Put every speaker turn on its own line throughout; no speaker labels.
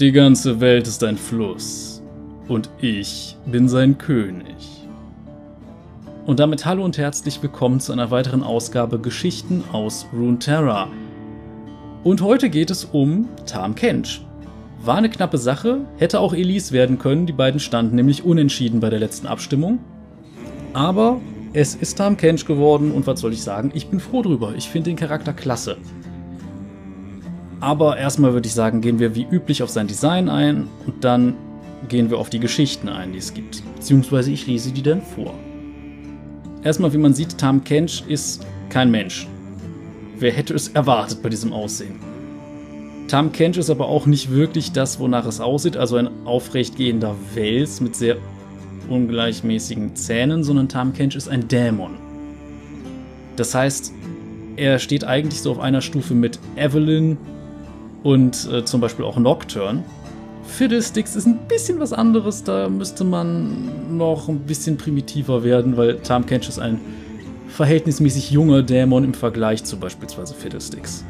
Die ganze Welt ist ein Fluss und ich bin sein König. Und damit hallo und herzlich willkommen zu einer weiteren Ausgabe Geschichten aus Runeterra. Und heute geht es um Tam Kench. War eine knappe Sache, hätte auch Elise werden können, die beiden standen nämlich unentschieden bei der letzten Abstimmung. Aber es ist Tam Kench geworden und was soll ich sagen, ich bin froh drüber. Ich finde den Charakter klasse. Aber erstmal würde ich sagen, gehen wir wie üblich auf sein Design ein und dann gehen wir auf die Geschichten ein, die es gibt. Beziehungsweise ich lese die dann vor. Erstmal, wie man sieht, Tam Kench ist kein Mensch. Wer hätte es erwartet bei diesem Aussehen? Tam Kench ist aber auch nicht wirklich das, wonach es aussieht, also ein aufrecht gehender Wels mit sehr ungleichmäßigen Zähnen, sondern Tam Kench ist ein Dämon. Das heißt, er steht eigentlich so auf einer Stufe mit Evelyn, und äh, zum Beispiel auch Nocturne. Fiddlesticks ist ein bisschen was anderes, da müsste man noch ein bisschen primitiver werden, weil Tam Kench ist ein verhältnismäßig junger Dämon im Vergleich zu beispielsweise Fiddlesticks.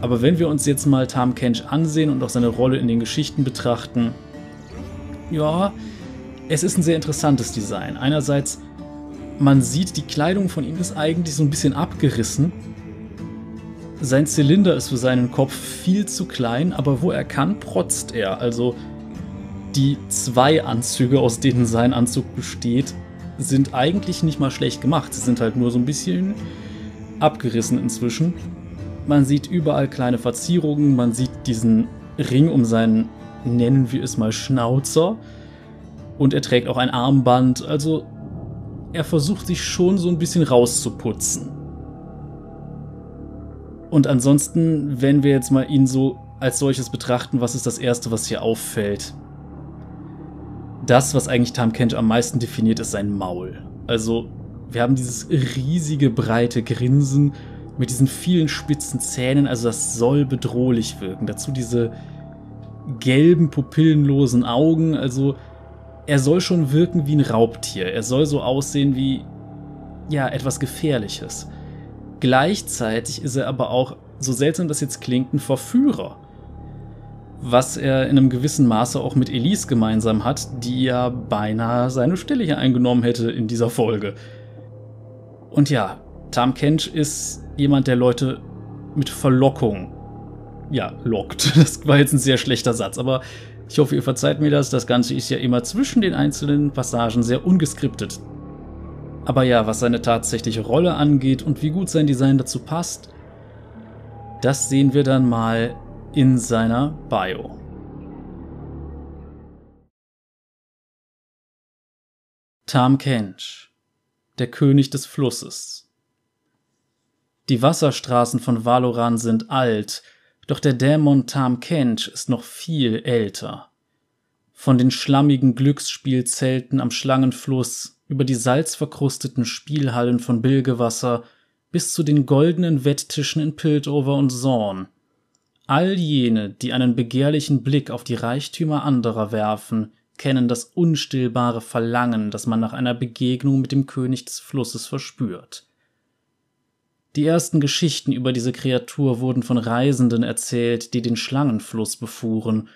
Aber wenn wir uns jetzt mal Tam Kench ansehen und auch seine Rolle in den Geschichten betrachten, ja, es ist ein sehr interessantes Design. Einerseits, man sieht, die Kleidung von ihm ist eigentlich so ein bisschen abgerissen, sein Zylinder ist für seinen Kopf viel zu klein, aber wo er kann, protzt er. Also die zwei Anzüge, aus denen sein Anzug besteht, sind eigentlich nicht mal schlecht gemacht. Sie sind halt nur so ein bisschen abgerissen inzwischen. Man sieht überall kleine Verzierungen, man sieht diesen Ring um seinen, nennen wir es mal, Schnauzer. Und er trägt auch ein Armband, also er versucht sich schon so ein bisschen rauszuputzen. Und ansonsten, wenn wir jetzt mal ihn so als solches betrachten, was ist das Erste, was hier auffällt? Das, was eigentlich Tam Kench am meisten definiert, ist sein Maul. Also, wir haben dieses riesige, breite Grinsen mit diesen vielen spitzen Zähnen, also das soll bedrohlich wirken. Dazu diese gelben, pupillenlosen Augen, also er soll schon wirken wie ein Raubtier. Er soll so aussehen wie, ja, etwas Gefährliches. Gleichzeitig ist er aber auch, so seltsam das jetzt klingt, ein Verführer. Was er in einem gewissen Maße auch mit Elise gemeinsam hat, die ja beinahe seine Stelle hier eingenommen hätte in dieser Folge. Und ja, Tam Kench ist jemand, der Leute mit Verlockung, ja, lockt. Das war jetzt ein sehr schlechter Satz, aber ich hoffe, ihr verzeiht mir das. Das Ganze ist ja immer zwischen den einzelnen Passagen sehr ungeskriptet. Aber ja, was seine tatsächliche Rolle angeht und wie gut sein Design dazu passt, das sehen wir dann mal in seiner Bio. Tam Kench, der König des Flusses. Die Wasserstraßen von Valoran sind alt, doch der Dämon Tam Kench ist noch viel älter. Von den schlammigen Glücksspielzelten am Schlangenfluss über die salzverkrusteten Spielhallen von Bilgewasser bis zu den goldenen Wetttischen in Piltover und Zorn. All jene, die einen begehrlichen Blick auf die Reichtümer anderer werfen, kennen das unstillbare Verlangen, das man nach einer Begegnung mit dem König des Flusses verspürt. Die ersten Geschichten über diese Kreatur wurden von Reisenden erzählt, die den Schlangenfluss befuhren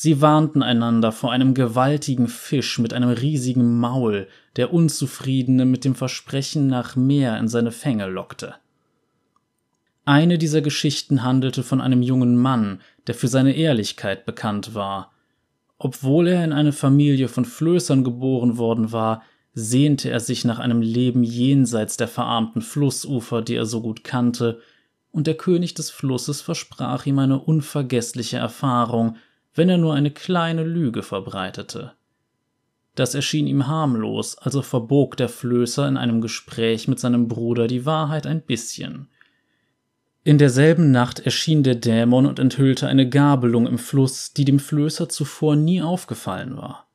Sie warnten einander vor einem gewaltigen Fisch mit einem riesigen Maul, der Unzufriedene mit dem Versprechen nach mehr in seine Fänge lockte. Eine dieser Geschichten handelte von einem jungen Mann, der für seine Ehrlichkeit bekannt war. Obwohl er in eine Familie von Flößern geboren worden war, sehnte er sich nach einem Leben jenseits der verarmten Flussufer, die er so gut kannte, und der König des Flusses versprach ihm eine unvergessliche Erfahrung, wenn er nur eine kleine Lüge verbreitete. Das erschien ihm harmlos, also verbog der Flößer in einem Gespräch mit seinem Bruder die Wahrheit ein bisschen. In derselben Nacht erschien der Dämon und enthüllte eine Gabelung im Fluss, die dem Flößer zuvor nie aufgefallen war.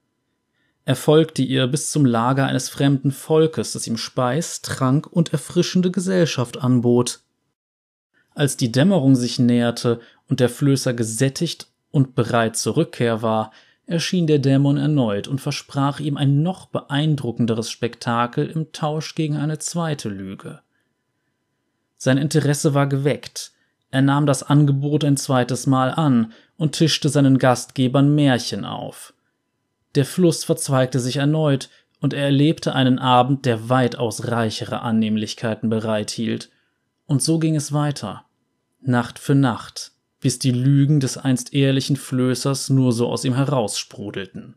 Er folgte ihr bis zum Lager eines fremden Volkes, das ihm Speis, Trank und erfrischende Gesellschaft anbot. Als die Dämmerung sich näherte und der Flößer gesättigt und bereit zur Rückkehr war, erschien der Dämon erneut und versprach ihm ein noch beeindruckenderes Spektakel im Tausch gegen eine zweite Lüge. Sein Interesse war geweckt, Er nahm das Angebot ein zweites Mal an und tischte seinen Gastgebern Märchen auf. Der Fluss verzweigte sich erneut, und er erlebte einen Abend, der weitaus reichere Annehmlichkeiten bereithielt. Und so ging es weiter, Nacht für Nacht, bis die Lügen des einst ehrlichen Flößers nur so aus ihm heraussprudelten.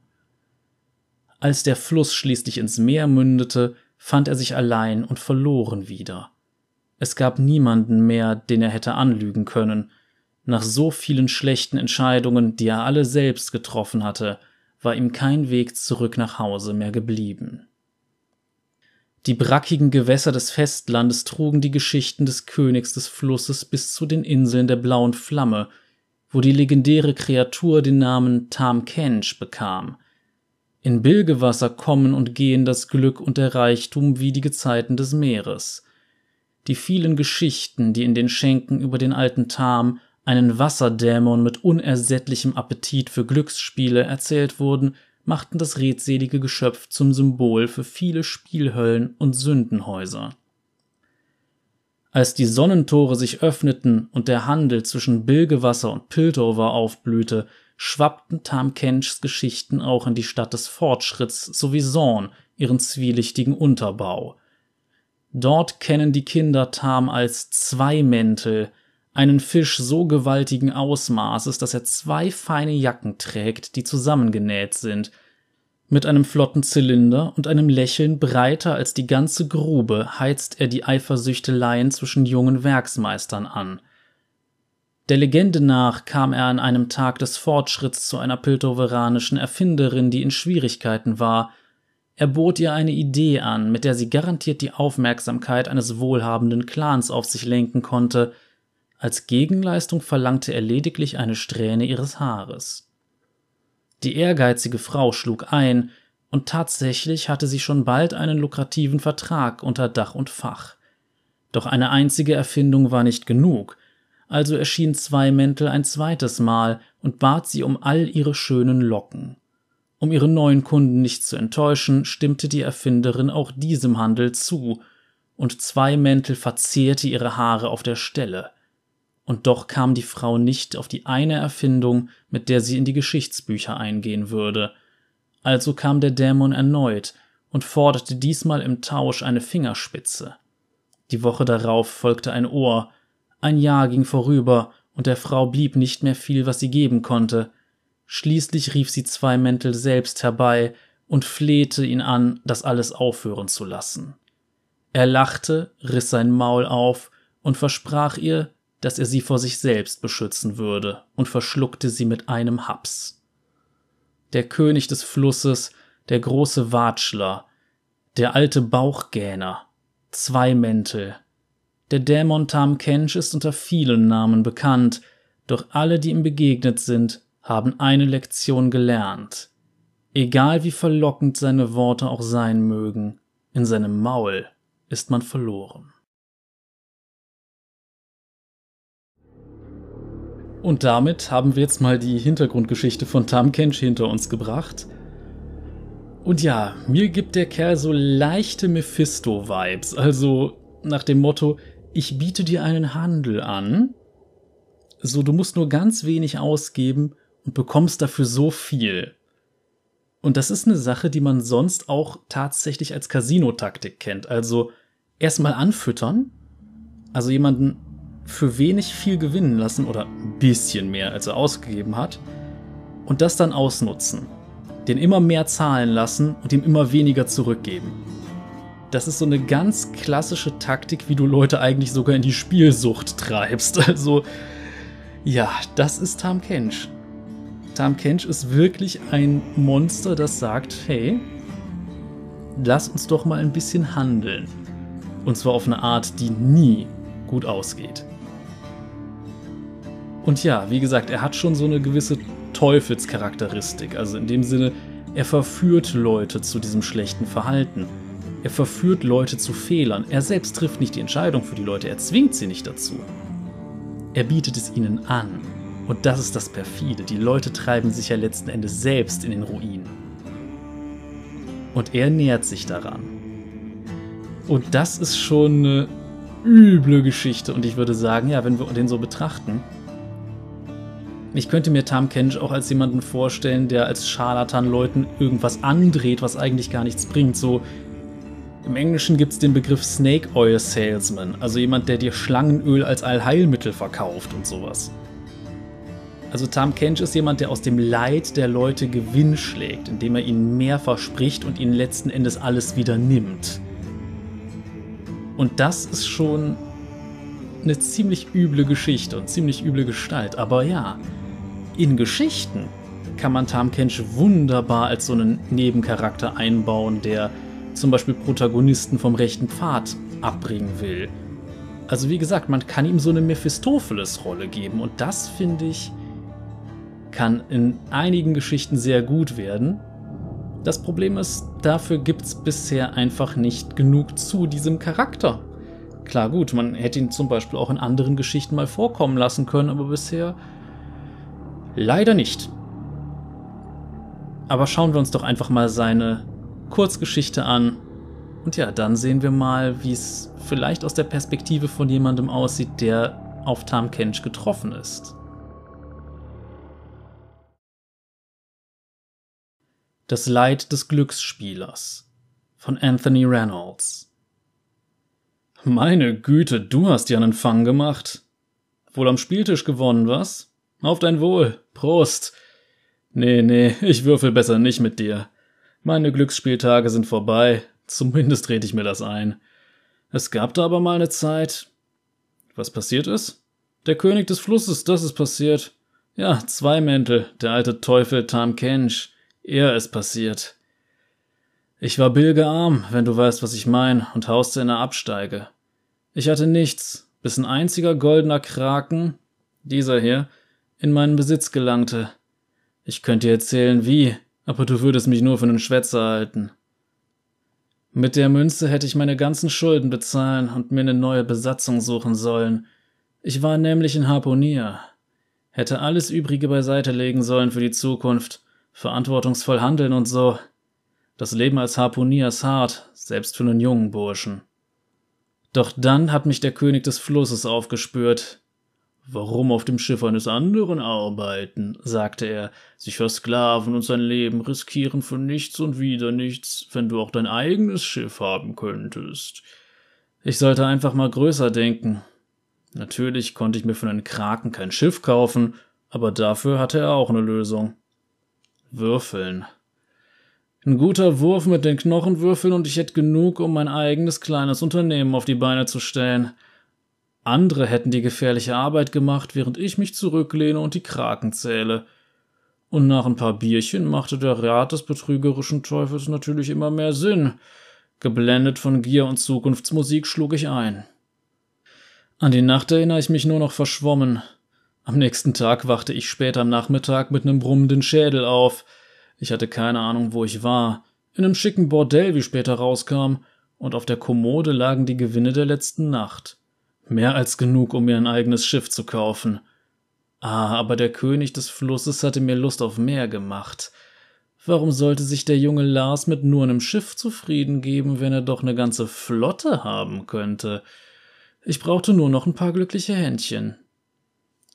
Als der Fluss schließlich ins Meer mündete, fand er sich allein und verloren wieder. Es gab niemanden mehr, den er hätte anlügen können. Nach so vielen schlechten Entscheidungen, die er alle selbst getroffen hatte, war ihm kein Weg zurück nach Hause mehr geblieben. Die brackigen Gewässer des Festlandes trugen die Geschichten des Königs des Flusses bis zu den Inseln der blauen Flamme, wo die legendäre Kreatur den Namen Tam Kench bekam. In Bilgewasser kommen und gehen das Glück und der Reichtum wie die Gezeiten des Meeres. Die vielen Geschichten, die in den Schenken über den alten Tam, einen Wasserdämon mit unersättlichem Appetit für Glücksspiele, erzählt wurden, machten das redselige Geschöpf zum Symbol für viele Spielhöllen und Sündenhäuser. Als die Sonnentore sich öffneten und der Handel zwischen Bilgewasser und Piltover aufblühte, schwappten Tam Kenchs Geschichten auch in die Stadt des Fortschritts sowie Zorn, ihren zwielichtigen Unterbau. Dort kennen die Kinder Tam als Zweimäntel, einen Fisch so gewaltigen Ausmaßes, dass er zwei feine Jacken trägt, die zusammengenäht sind. Mit einem flotten Zylinder und einem Lächeln breiter als die ganze Grube heizt er die Eifersüchteleien zwischen jungen Werksmeistern an. Der Legende nach kam er an einem Tag des Fortschritts zu einer piltoveranischen Erfinderin, die in Schwierigkeiten war. Er bot ihr eine Idee an, mit der sie garantiert die Aufmerksamkeit eines wohlhabenden Clans auf sich lenken konnte – als Gegenleistung verlangte er lediglich eine Strähne ihres Haares. Die ehrgeizige Frau schlug ein, und tatsächlich hatte sie schon bald einen lukrativen Vertrag unter Dach und Fach. Doch eine einzige Erfindung war nicht genug, also erschien Zweimäntel ein zweites Mal und bat sie um all ihre schönen Locken. Um ihre neuen Kunden nicht zu enttäuschen, stimmte die Erfinderin auch diesem Handel zu, und Zweimäntel verzehrte ihre Haare auf der Stelle und doch kam die Frau nicht auf die eine Erfindung, mit der sie in die Geschichtsbücher eingehen würde. Also kam der Dämon erneut und forderte diesmal im Tausch eine Fingerspitze. Die Woche darauf folgte ein Ohr, ein Jahr ging vorüber, und der Frau blieb nicht mehr viel, was sie geben konnte. Schließlich rief sie zwei Mäntel selbst herbei und flehte ihn an, das alles aufhören zu lassen. Er lachte, riss sein Maul auf und versprach ihr, dass er sie vor sich selbst beschützen würde und verschluckte sie mit einem Haps. Der König des Flusses, der große Watschler, der alte Bauchgähner, zwei Mäntel. Der Dämon Tam Kench ist unter vielen Namen bekannt, doch alle, die ihm begegnet sind, haben eine Lektion gelernt. Egal wie verlockend seine Worte auch sein mögen, in seinem Maul ist man verloren. Und damit haben wir jetzt mal die Hintergrundgeschichte von Tam Kench hinter uns gebracht. Und ja, mir gibt der Kerl so leichte Mephisto-Vibes. Also nach dem Motto, ich biete dir einen Handel an. So, du musst nur ganz wenig ausgeben und bekommst dafür so viel. Und das ist eine Sache, die man sonst auch tatsächlich als Casino-Taktik kennt. Also erstmal anfüttern, also jemanden für wenig viel gewinnen lassen oder ein bisschen mehr, als er ausgegeben hat, und das dann ausnutzen. Den immer mehr zahlen lassen und ihm immer weniger zurückgeben. Das ist so eine ganz klassische Taktik, wie du Leute eigentlich sogar in die Spielsucht treibst. Also, ja, das ist Tam Kench. Tam Kench ist wirklich ein Monster, das sagt, hey, lass uns doch mal ein bisschen handeln. Und zwar auf eine Art, die nie gut ausgeht. Und ja, wie gesagt, er hat schon so eine gewisse Teufelscharakteristik. Also in dem Sinne, er verführt Leute zu diesem schlechten Verhalten. Er verführt Leute zu Fehlern. Er selbst trifft nicht die Entscheidung für die Leute, er zwingt sie nicht dazu. Er bietet es ihnen an. Und das ist das Perfide. Die Leute treiben sich ja letzten Endes selbst in den Ruin. Und er nähert sich daran. Und das ist schon eine üble Geschichte. Und ich würde sagen, ja, wenn wir den so betrachten, ich könnte mir Tam Kench auch als jemanden vorstellen, der als Scharlatan Leuten irgendwas andreht, was eigentlich gar nichts bringt. So im Englischen gibt es den Begriff Snake Oil Salesman, also jemand, der dir Schlangenöl als Allheilmittel verkauft und sowas. Also Tam Kench ist jemand, der aus dem Leid der Leute Gewinn schlägt, indem er ihnen mehr verspricht und ihnen letzten Endes alles wieder nimmt. Und das ist schon eine ziemlich üble Geschichte und ziemlich üble Gestalt. Aber ja, in Geschichten kann man Tam Kench wunderbar als so einen Nebencharakter einbauen, der zum Beispiel Protagonisten vom rechten Pfad abbringen will. Also wie gesagt, man kann ihm so eine Mephistopheles-Rolle geben und das finde ich kann in einigen Geschichten sehr gut werden. Das Problem ist, dafür gibt es bisher einfach nicht genug zu diesem Charakter. Klar, gut, man hätte ihn zum Beispiel auch in anderen Geschichten mal vorkommen lassen können, aber bisher leider nicht. Aber schauen wir uns doch einfach mal seine Kurzgeschichte an. Und ja, dann sehen wir mal, wie es vielleicht aus der Perspektive von jemandem aussieht, der auf Tam Kench getroffen ist. Das Leid des Glücksspielers von Anthony Reynolds. Meine Güte, du hast ja einen Fang gemacht. Wohl am Spieltisch gewonnen, was? Auf dein Wohl. Prost. Nee, nee, ich würfel besser nicht mit dir. Meine Glücksspieltage sind vorbei, zumindest rede ich mir das ein. Es gab da aber mal eine Zeit. Was passiert ist? Der König des Flusses, das ist passiert. Ja, zwei Mäntel, der alte Teufel Tam Kench. Er ist passiert. Ich war bilgearm, wenn du weißt, was ich mein, und hauste in der Absteige. Ich hatte nichts, bis ein einziger goldener Kraken, dieser hier, in meinen Besitz gelangte. Ich könnte dir erzählen, wie, aber du würdest mich nur für einen Schwätzer halten. Mit der Münze hätte ich meine ganzen Schulden bezahlen und mir eine neue Besatzung suchen sollen. Ich war nämlich ein Harponier. Hätte alles Übrige beiseite legen sollen für die Zukunft, verantwortungsvoll handeln und so. Das Leben als Harponier ist hart, selbst für einen jungen Burschen. Doch dann hat mich der König des Flusses aufgespürt, Warum auf dem Schiff eines anderen arbeiten, sagte er, sich versklaven und sein Leben riskieren für nichts und wieder nichts, wenn du auch dein eigenes Schiff haben könntest. Ich sollte einfach mal größer denken. Natürlich konnte ich mir für einen Kraken kein Schiff kaufen, aber dafür hatte er auch eine Lösung. Würfeln. Ein guter Wurf mit den Knochenwürfeln und ich hätte genug, um mein eigenes kleines Unternehmen auf die Beine zu stellen. Andere hätten die gefährliche Arbeit gemacht, während ich mich zurücklehne und die Kraken zähle. Und nach ein paar Bierchen machte der Rat des betrügerischen Teufels natürlich immer mehr Sinn. Geblendet von Gier und Zukunftsmusik schlug ich ein. An die Nacht erinnere ich mich nur noch verschwommen. Am nächsten Tag wachte ich spät am Nachmittag mit einem brummenden Schädel auf. Ich hatte keine Ahnung, wo ich war. In einem schicken Bordell, wie später rauskam, und auf der Kommode lagen die Gewinne der letzten Nacht. Mehr als genug, um mir ein eigenes Schiff zu kaufen. Ah, aber der König des Flusses hatte mir Lust auf mehr gemacht. Warum sollte sich der junge Lars mit nur einem Schiff zufrieden geben, wenn er doch eine ganze Flotte haben könnte? Ich brauchte nur noch ein paar glückliche Händchen.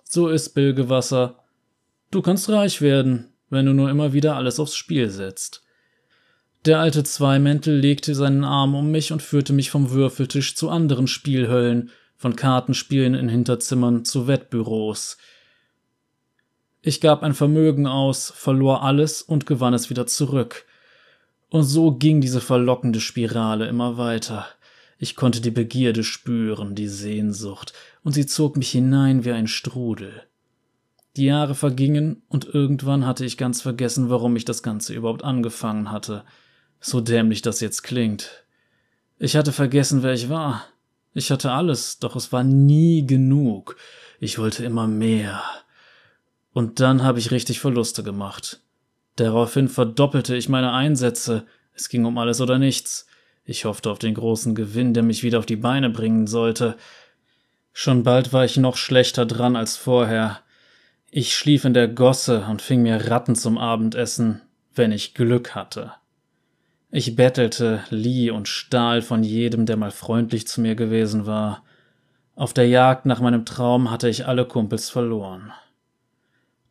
So ist Bilgewasser. Du kannst reich werden, wenn du nur immer wieder alles aufs Spiel setzt. Der alte Zweimäntel legte seinen Arm um mich und führte mich vom Würfeltisch zu anderen Spielhöllen, von Kartenspielen in Hinterzimmern zu Wettbüros. Ich gab ein Vermögen aus, verlor alles und gewann es wieder zurück. Und so ging diese verlockende Spirale immer weiter. Ich konnte die Begierde spüren, die Sehnsucht, und sie zog mich hinein wie ein Strudel. Die Jahre vergingen, und irgendwann hatte ich ganz vergessen, warum ich das Ganze überhaupt angefangen hatte. So dämlich das jetzt klingt. Ich hatte vergessen, wer ich war. Ich hatte alles, doch es war nie genug. Ich wollte immer mehr. Und dann habe ich richtig Verluste gemacht. Daraufhin verdoppelte ich meine Einsätze. Es ging um alles oder nichts. Ich hoffte auf den großen Gewinn, der mich wieder auf die Beine bringen sollte. Schon bald war ich noch schlechter dran als vorher. Ich schlief in der Gosse und fing mir Ratten zum Abendessen, wenn ich Glück hatte. Ich bettelte, lieh und stahl von jedem, der mal freundlich zu mir gewesen war. Auf der Jagd nach meinem Traum hatte ich alle Kumpels verloren.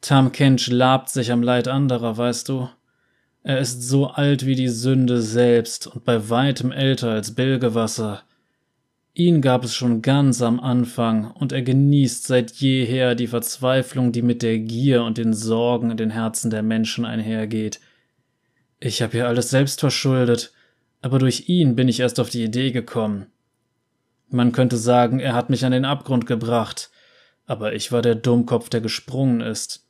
Tam Kench labt sich am Leid anderer, weißt du? Er ist so alt wie die Sünde selbst und bei weitem älter als Bilgewasser. Ihn gab es schon ganz am Anfang, und er genießt seit jeher die Verzweiflung, die mit der Gier und den Sorgen in den Herzen der Menschen einhergeht. Ich habe ja alles selbst verschuldet, aber durch ihn bin ich erst auf die Idee gekommen. Man könnte sagen, er hat mich an den Abgrund gebracht, aber ich war der Dummkopf, der gesprungen ist,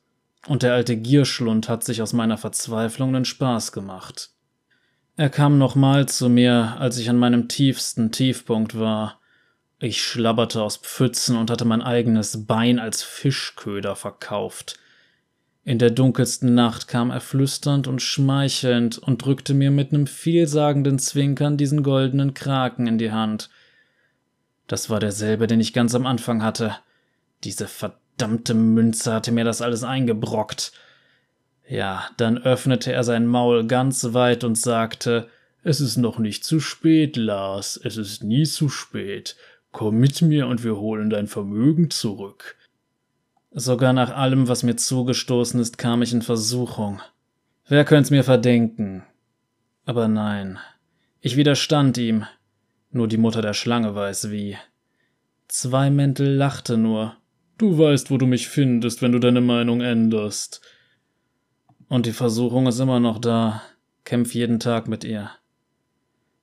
und der alte Gierschlund hat sich aus meiner Verzweiflung nen Spaß gemacht. Er kam nochmal zu mir, als ich an meinem tiefsten Tiefpunkt war. Ich schlabberte aus Pfützen und hatte mein eigenes Bein als Fischköder verkauft. In der dunkelsten Nacht kam er flüsternd und schmeichelnd und drückte mir mit nem vielsagenden Zwinkern diesen goldenen Kraken in die Hand. Das war derselbe, den ich ganz am Anfang hatte. Diese verdammte Münze hatte mir das alles eingebrockt. Ja, dann öffnete er sein Maul ganz weit und sagte, es ist noch nicht zu spät, Lars, es ist nie zu spät. Komm mit mir und wir holen dein Vermögen zurück. Sogar nach allem, was mir zugestoßen ist, kam ich in Versuchung. Wer könnt's mir verdenken? Aber nein, ich widerstand ihm. Nur die Mutter der Schlange weiß wie. Zwei Mäntel lachte nur. Du weißt, wo du mich findest, wenn du deine Meinung änderst. Und die Versuchung ist immer noch da. Kämpf jeden Tag mit ihr.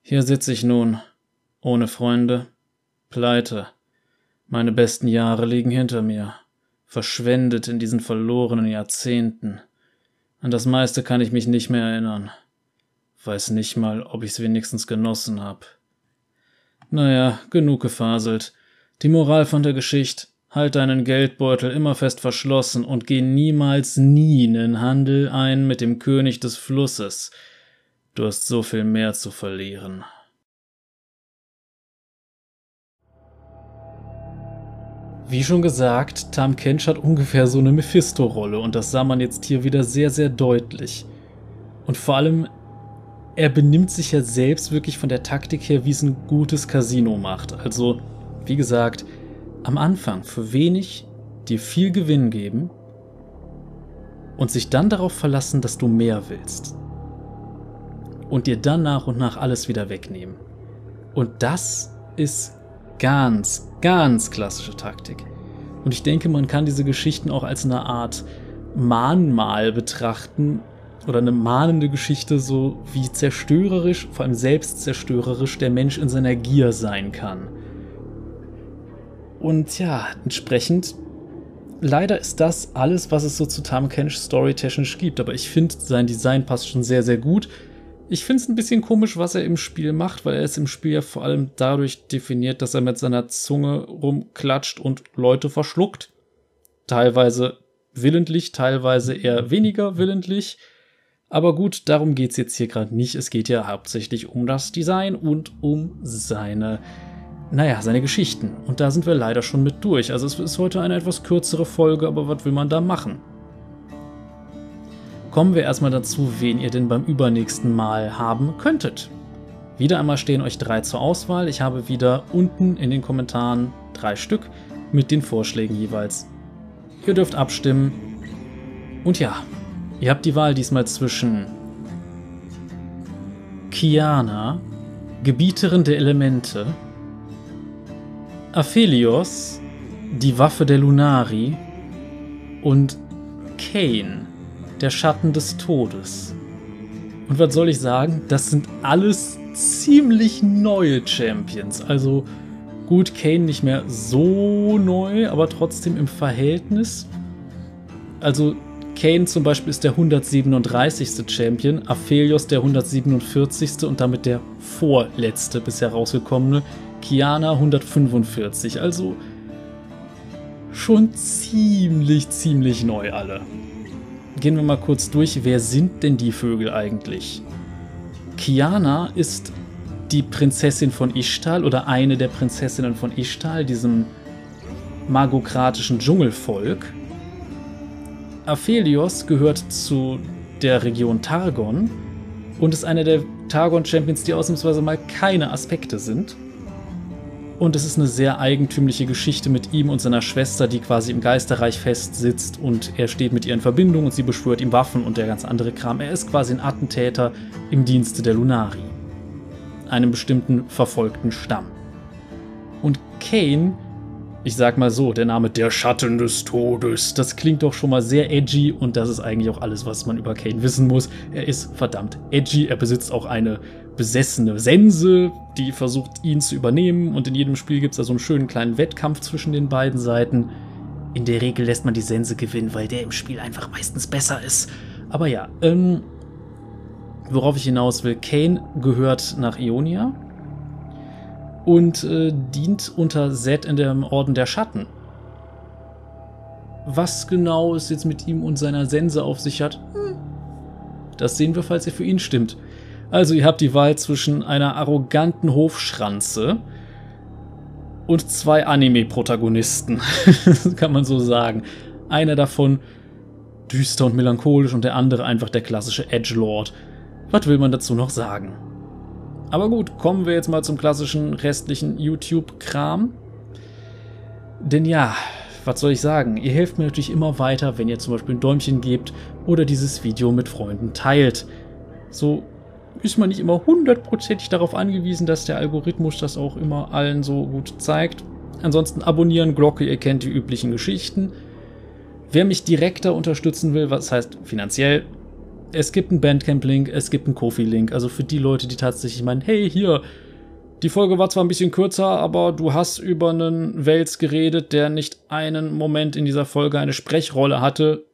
Hier sitze ich nun, ohne Freunde, pleite. Meine besten Jahre liegen hinter mir, verschwendet in diesen verlorenen Jahrzehnten. An das meiste kann ich mich nicht mehr erinnern. Weiß nicht mal, ob ich's wenigstens genossen hab. Naja, genug gefaselt. Die Moral von der Geschichte, Halt deinen Geldbeutel immer fest verschlossen und geh niemals nie in Handel ein mit dem König des Flusses. Du hast so viel mehr zu verlieren. Wie schon gesagt, Tam Kench hat ungefähr so eine Mephisto-Rolle und das sah man jetzt hier wieder sehr, sehr deutlich. Und vor allem, er benimmt sich ja selbst wirklich von der Taktik her, wie es ein gutes Casino macht. Also, wie gesagt, am Anfang für wenig dir viel Gewinn geben und sich dann darauf verlassen, dass du mehr willst. Und dir dann nach und nach alles wieder wegnehmen. Und das ist ganz, ganz klassische Taktik. Und ich denke, man kann diese Geschichten auch als eine Art Mahnmal betrachten oder eine mahnende Geschichte, so wie zerstörerisch, vor allem selbstzerstörerisch der Mensch in seiner Gier sein kann. Und ja, entsprechend, leider ist das alles, was es so zu Tam Kench storytechnisch gibt. Aber ich finde, sein Design passt schon sehr, sehr gut. Ich finde es ein bisschen komisch, was er im Spiel macht, weil er ist im Spiel ja vor allem dadurch definiert, dass er mit seiner Zunge rumklatscht und Leute verschluckt. Teilweise willentlich, teilweise eher weniger willentlich. Aber gut, darum geht es jetzt hier gerade nicht. Es geht ja hauptsächlich um das Design und um seine naja, seine Geschichten. Und da sind wir leider schon mit durch. Also es ist heute eine etwas kürzere Folge, aber was will man da machen? Kommen wir erstmal dazu, wen ihr denn beim übernächsten Mal haben könntet. Wieder einmal stehen euch drei zur Auswahl. Ich habe wieder unten in den Kommentaren drei Stück mit den Vorschlägen jeweils. Ihr dürft abstimmen. Und ja, ihr habt die Wahl diesmal zwischen Kiana, Gebieterin der Elemente, Aphelios, die Waffe der Lunari und Kane, der Schatten des Todes. Und was soll ich sagen? Das sind alles ziemlich neue Champions. Also gut, Kane nicht mehr so neu, aber trotzdem im Verhältnis. Also Kane zum Beispiel ist der 137. Champion, Aphelios der 147. und damit der vorletzte bisher rausgekommene. Kiana 145, also schon ziemlich, ziemlich neu alle. Gehen wir mal kurz durch, wer sind denn die Vögel eigentlich? Kiana ist die Prinzessin von Ishtal oder eine der Prinzessinnen von Ishtal, diesem magokratischen Dschungelvolk. Aphelios gehört zu der Region Targon und ist einer der Targon-Champions, die ausnahmsweise mal keine Aspekte sind. Und es ist eine sehr eigentümliche Geschichte mit ihm und seiner Schwester, die quasi im Geisterreich festsitzt und er steht mit ihr in Verbindung und sie beschwört ihm Waffen und der ganz andere Kram. Er ist quasi ein Attentäter im Dienste der Lunari, einem bestimmten verfolgten Stamm. Und Kane, ich sag mal so, der Name Der Schatten des Todes, das klingt doch schon mal sehr edgy und das ist eigentlich auch alles, was man über Kane wissen muss. Er ist verdammt edgy, er besitzt auch eine besessene Sense, die versucht, ihn zu übernehmen. Und in jedem Spiel gibt es da so einen schönen kleinen Wettkampf zwischen den beiden Seiten. In der Regel lässt man die Sense gewinnen, weil der im Spiel einfach meistens besser ist. Aber ja, ähm, worauf ich hinaus will, Kane gehört nach Ionia und äh, dient unter Zed in dem Orden der Schatten. Was genau es jetzt mit ihm und seiner Sense auf sich hat, hm. das sehen wir, falls ihr für ihn stimmt. Also ihr habt die Wahl zwischen einer arroganten Hofschranze und zwei Anime-Protagonisten, kann man so sagen. Einer davon düster und melancholisch und der andere einfach der klassische Edgelord. Was will man dazu noch sagen? Aber gut, kommen wir jetzt mal zum klassischen restlichen YouTube-Kram. Denn ja, was soll ich sagen? Ihr helft mir natürlich immer weiter, wenn ihr zum Beispiel ein Däumchen gebt oder dieses Video mit Freunden teilt. So ist man nicht immer hundertprozentig darauf angewiesen, dass der Algorithmus das auch immer allen so gut zeigt. Ansonsten abonnieren, Glocke, ihr kennt die üblichen Geschichten. Wer mich direkter unterstützen will, was heißt finanziell, es gibt einen Bandcamp-Link, es gibt einen Kofi-Link. Also für die Leute, die tatsächlich meinen, hey, hier, die Folge war zwar ein bisschen kürzer, aber du hast über einen Wels geredet, der nicht einen Moment in dieser Folge eine Sprechrolle hatte,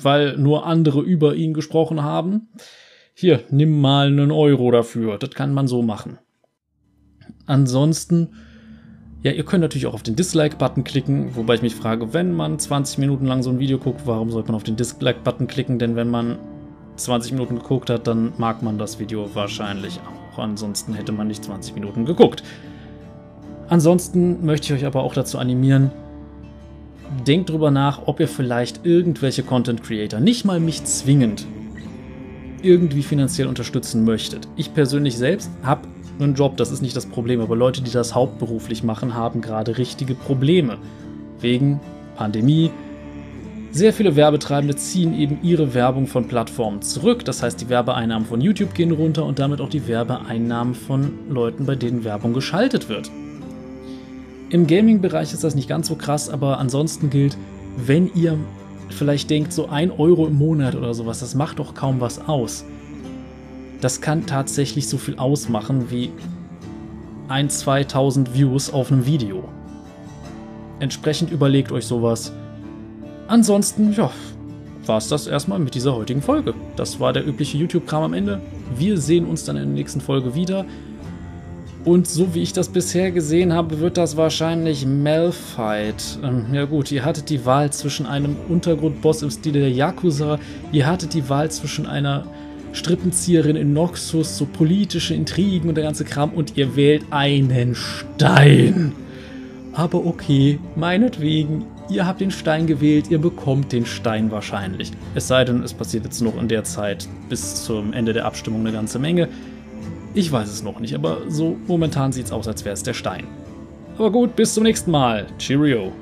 weil nur andere über ihn gesprochen haben hier, nimm mal einen Euro dafür. Das kann man so machen. Ansonsten, ja, ihr könnt natürlich auch auf den Dislike-Button klicken, wobei ich mich frage, wenn man 20 Minuten lang so ein Video guckt, warum sollte man auf den Dislike-Button klicken? Denn wenn man 20 Minuten geguckt hat, dann mag man das Video wahrscheinlich auch. Ansonsten hätte man nicht 20 Minuten geguckt. Ansonsten möchte ich euch aber auch dazu animieren, denkt drüber nach, ob ihr vielleicht irgendwelche Content Creator, nicht mal mich zwingend, irgendwie finanziell unterstützen möchtet. Ich persönlich selbst habe einen Job, das ist nicht das Problem, aber Leute, die das hauptberuflich machen, haben gerade richtige Probleme. Wegen Pandemie. Sehr viele Werbetreibende ziehen eben ihre Werbung von Plattformen zurück. Das heißt, die Werbeeinnahmen von YouTube gehen runter und damit auch die Werbeeinnahmen von Leuten, bei denen Werbung geschaltet wird. Im Gaming-Bereich ist das nicht ganz so krass, aber ansonsten gilt, wenn ihr vielleicht denkt, so ein Euro im Monat oder sowas, das macht doch kaum was aus. Das kann tatsächlich so viel ausmachen wie 1, 2000 Views auf einem Video. Entsprechend überlegt euch sowas. Ansonsten, ja, war es das erstmal mit dieser heutigen Folge. Das war der übliche YouTube-Kram am Ende. Wir sehen uns dann in der nächsten Folge wieder. Und so wie ich das bisher gesehen habe, wird das wahrscheinlich Malfight. Ähm, ja gut, ihr hattet die Wahl zwischen einem Untergrundboss im Stil der Yakuza, ihr hattet die Wahl zwischen einer Strippenzieherin in Noxus, so politische Intrigen und der ganze Kram und ihr wählt einen Stein. Aber okay, meinetwegen, ihr habt den Stein gewählt, ihr bekommt den Stein wahrscheinlich. Es sei denn, es passiert jetzt noch in der Zeit bis zum Ende der Abstimmung eine ganze Menge. Ich weiß es noch nicht, aber so momentan sieht es aus, als wäre es der Stein. Aber gut, bis zum nächsten Mal. Cheerio.